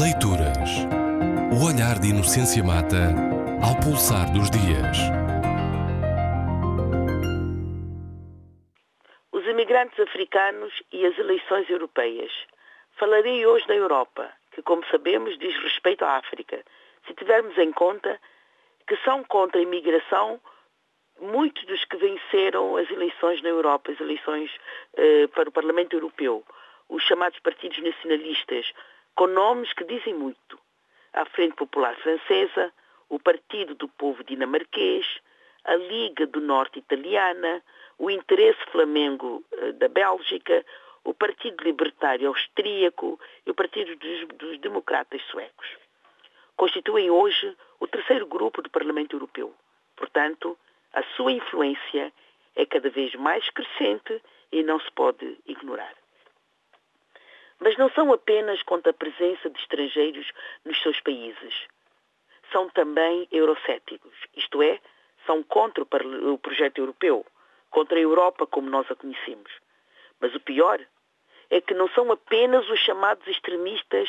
Leituras. O olhar de Inocência Mata ao pulsar dos dias. Os imigrantes africanos e as eleições europeias. Falarei hoje da Europa, que, como sabemos, diz respeito à África, se tivermos em conta que são contra a imigração muitos dos que venceram as eleições na Europa, as eleições eh, para o Parlamento Europeu, os chamados partidos nacionalistas, com nomes que dizem muito. A Frente Popular Francesa, o Partido do Povo Dinamarquês, a Liga do Norte Italiana, o Interesse Flamengo eh, da Bélgica, o Partido Libertário Austríaco e o Partido dos, dos Democratas Suecos. Constituem hoje o terceiro grupo do Parlamento Europeu. Portanto, a sua influência é cada vez mais crescente e não se pode ignorar. Mas não são apenas contra a presença de estrangeiros nos seus países. São também eurocéticos, isto é, são contra o projeto europeu, contra a Europa como nós a conhecemos. Mas o pior é que não são apenas os chamados extremistas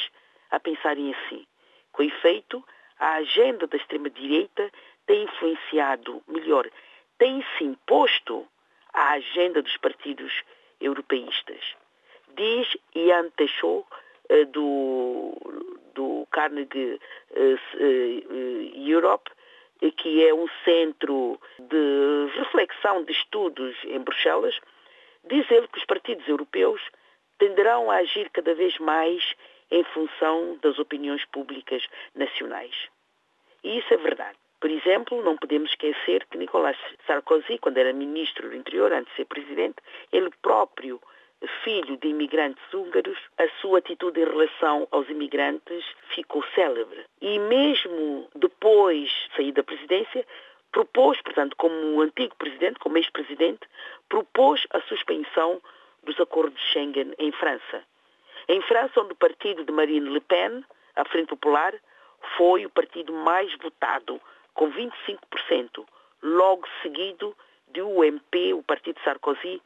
a pensarem assim. Com efeito, a agenda da extrema-direita tem influenciado, melhor, tem se imposto à agenda dos partidos europeístas diz Ian Teixeira, eh, do, do Carnegie eh, eh, Europe, que é um centro de reflexão de estudos em Bruxelas, diz ele que os partidos europeus tenderão a agir cada vez mais em função das opiniões públicas nacionais. E isso é verdade. Por exemplo, não podemos esquecer que Nicolas Sarkozy, quando era ministro do interior, antes de ser presidente, ele próprio filho de imigrantes húngaros, a sua atitude em relação aos imigrantes ficou célebre. E mesmo depois de sair da presidência, propôs, portanto, como antigo presidente, como ex-presidente, propôs a suspensão dos acordos de Schengen em França. Em França, onde o partido de Marine Le Pen, a Frente Popular, foi o partido mais votado, com 25%, logo seguido de UMP, o partido de Sarkozy,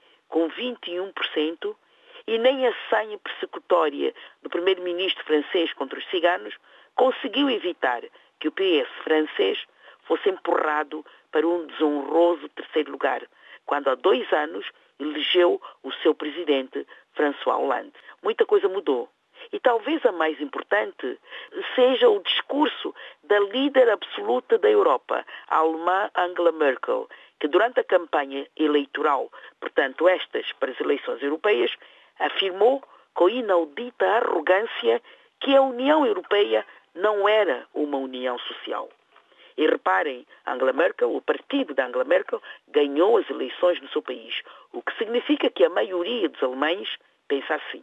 21%, e nem a senha persecutória do primeiro-ministro francês contra os ciganos conseguiu evitar que o PS francês fosse empurrado para um desonroso terceiro lugar, quando há dois anos elegeu o seu presidente, François Hollande. Muita coisa mudou. E talvez a mais importante seja o discurso da líder absoluta da Europa, a alemã Angela Merkel, que durante a campanha eleitoral, portanto estas para as eleições europeias, afirmou com inaudita arrogância que a União Europeia não era uma união social. E reparem, Angela Merkel, o partido de Angela Merkel, ganhou as eleições no seu país, o que significa que a maioria dos alemães pensa assim.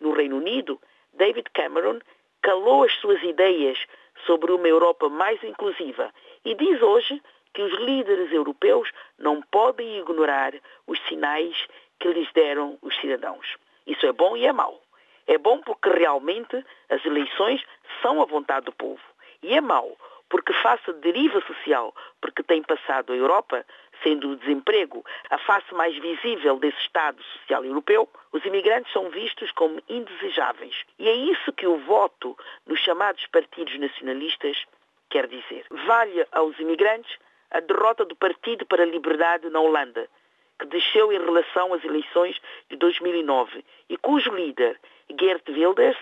No Reino Unido, David Cameron calou as suas ideias sobre uma Europa mais inclusiva e diz hoje que os líderes europeus não podem ignorar os sinais que lhes deram os cidadãos. Isso é bom e é mau. É bom porque realmente as eleições são a vontade do povo. E é mau porque face deriva social porque tem passado a Europa, sendo o desemprego a face mais visível desse Estado social europeu, os imigrantes são vistos como indesejáveis. E é isso que o voto nos chamados partidos nacionalistas quer dizer. Vale aos imigrantes a derrota do Partido para a Liberdade na Holanda, que desceu em relação às eleições de 2009 e cujo líder, Geert Wilders,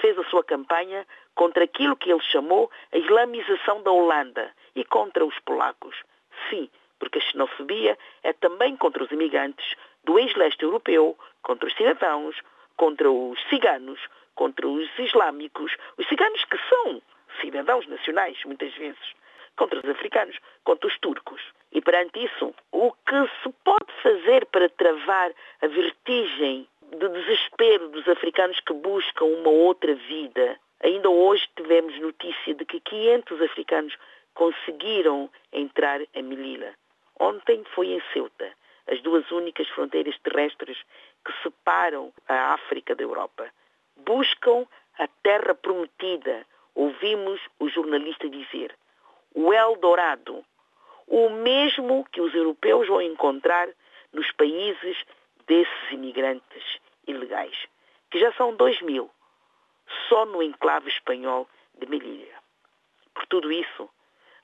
fez a sua campanha contra aquilo que ele chamou a islamização da Holanda e contra os polacos. Sim, porque a xenofobia é também contra os imigrantes do ex-leste europeu, contra os cidadãos, contra os ciganos, contra os islâmicos, os ciganos que são cidadãos nacionais, muitas vezes, contra os africanos, contra os turcos. E perante isso, o que se pode fazer para travar a vertigem de desespero dos africanos que buscam uma outra vida? Ainda hoje tivemos notícia de que 500 africanos conseguiram entrar em Melilla. Ontem foi em Ceuta, as duas únicas fronteiras terrestres que separam a África da Europa. Buscam a terra prometida, ouvimos o jornalista dizer Eldorado, o mesmo que os europeus vão encontrar nos países desses imigrantes ilegais, que já são dois mil. só no enclave espanhol de Melilla. Por tudo isso,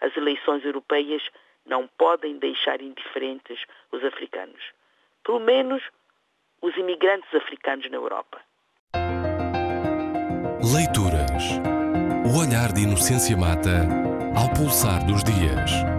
as eleições europeias não podem deixar indiferentes os africanos, pelo menos os imigrantes africanos na Europa. Leituras. O olhar de Inocência Mata ao pulsar dos dias.